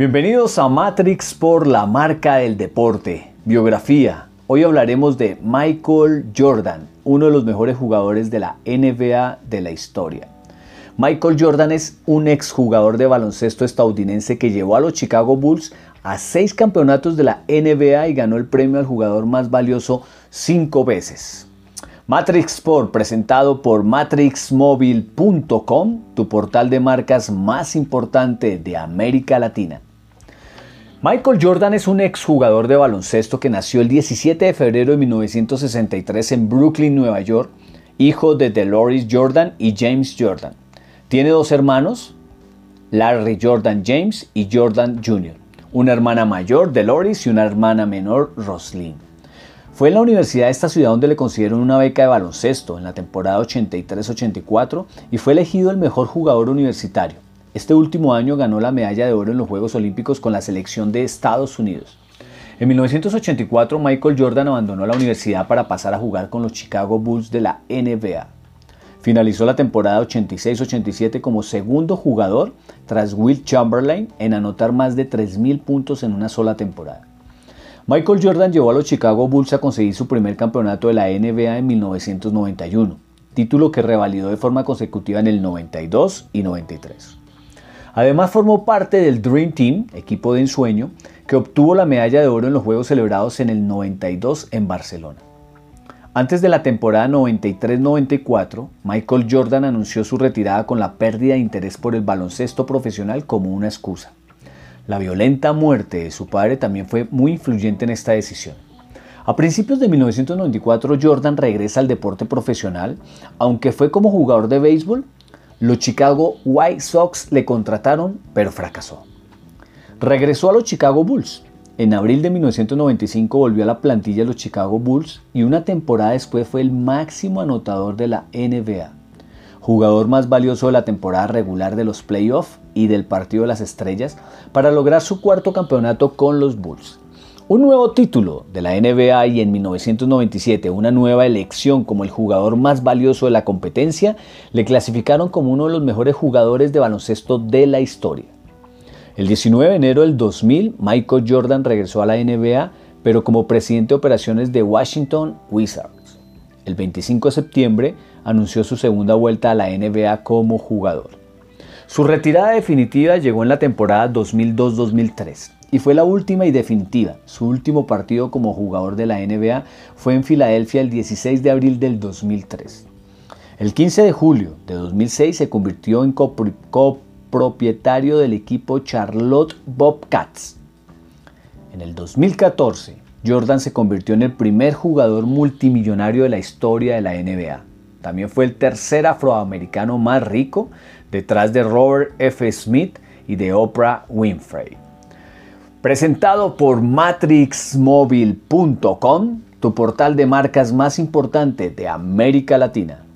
Bienvenidos a Matrix por la marca del deporte. Biografía. Hoy hablaremos de Michael Jordan, uno de los mejores jugadores de la NBA de la historia. Michael Jordan es un exjugador de baloncesto estadounidense que llevó a los Chicago Bulls a seis campeonatos de la NBA y ganó el premio al jugador más valioso cinco veces. Matrix Sport, presentado por matrixmobile.com, tu portal de marcas más importante de América Latina. Michael Jordan es un exjugador de baloncesto que nació el 17 de febrero de 1963 en Brooklyn, Nueva York, hijo de Deloris Jordan y James Jordan. Tiene dos hermanos, Larry Jordan James y Jordan Jr., una hermana mayor, Deloris, y una hermana menor, Roslyn. Fue en la universidad de esta ciudad donde le concedieron una beca de baloncesto en la temporada 83-84 y fue elegido el mejor jugador universitario. Este último año ganó la medalla de oro en los Juegos Olímpicos con la selección de Estados Unidos. En 1984 Michael Jordan abandonó la universidad para pasar a jugar con los Chicago Bulls de la NBA. Finalizó la temporada 86-87 como segundo jugador tras Will Chamberlain en anotar más de 3.000 puntos en una sola temporada. Michael Jordan llevó a los Chicago Bulls a conseguir su primer campeonato de la NBA en 1991, título que revalidó de forma consecutiva en el 92 y 93. Además formó parte del Dream Team, equipo de ensueño, que obtuvo la medalla de oro en los Juegos celebrados en el 92 en Barcelona. Antes de la temporada 93-94, Michael Jordan anunció su retirada con la pérdida de interés por el baloncesto profesional como una excusa. La violenta muerte de su padre también fue muy influyente en esta decisión. A principios de 1994 Jordan regresa al deporte profesional, aunque fue como jugador de béisbol, los Chicago White Sox le contrataron, pero fracasó. Regresó a los Chicago Bulls. En abril de 1995 volvió a la plantilla de los Chicago Bulls y una temporada después fue el máximo anotador de la NBA jugador más valioso de la temporada regular de los playoffs y del Partido de las Estrellas, para lograr su cuarto campeonato con los Bulls. Un nuevo título de la NBA y en 1997 una nueva elección como el jugador más valioso de la competencia le clasificaron como uno de los mejores jugadores de baloncesto de la historia. El 19 de enero del 2000, Michael Jordan regresó a la NBA, pero como presidente de operaciones de Washington Wizards. El 25 de septiembre, anunció su segunda vuelta a la NBA como jugador. Su retirada definitiva llegó en la temporada 2002-2003 y fue la última y definitiva. Su último partido como jugador de la NBA fue en Filadelfia el 16 de abril del 2003. El 15 de julio de 2006 se convirtió en copropietario del equipo Charlotte Bobcats. En el 2014, Jordan se convirtió en el primer jugador multimillonario de la historia de la NBA. También fue el tercer afroamericano más rico, detrás de Robert F. Smith y de Oprah Winfrey. Presentado por matrixmobile.com, tu portal de marcas más importante de América Latina.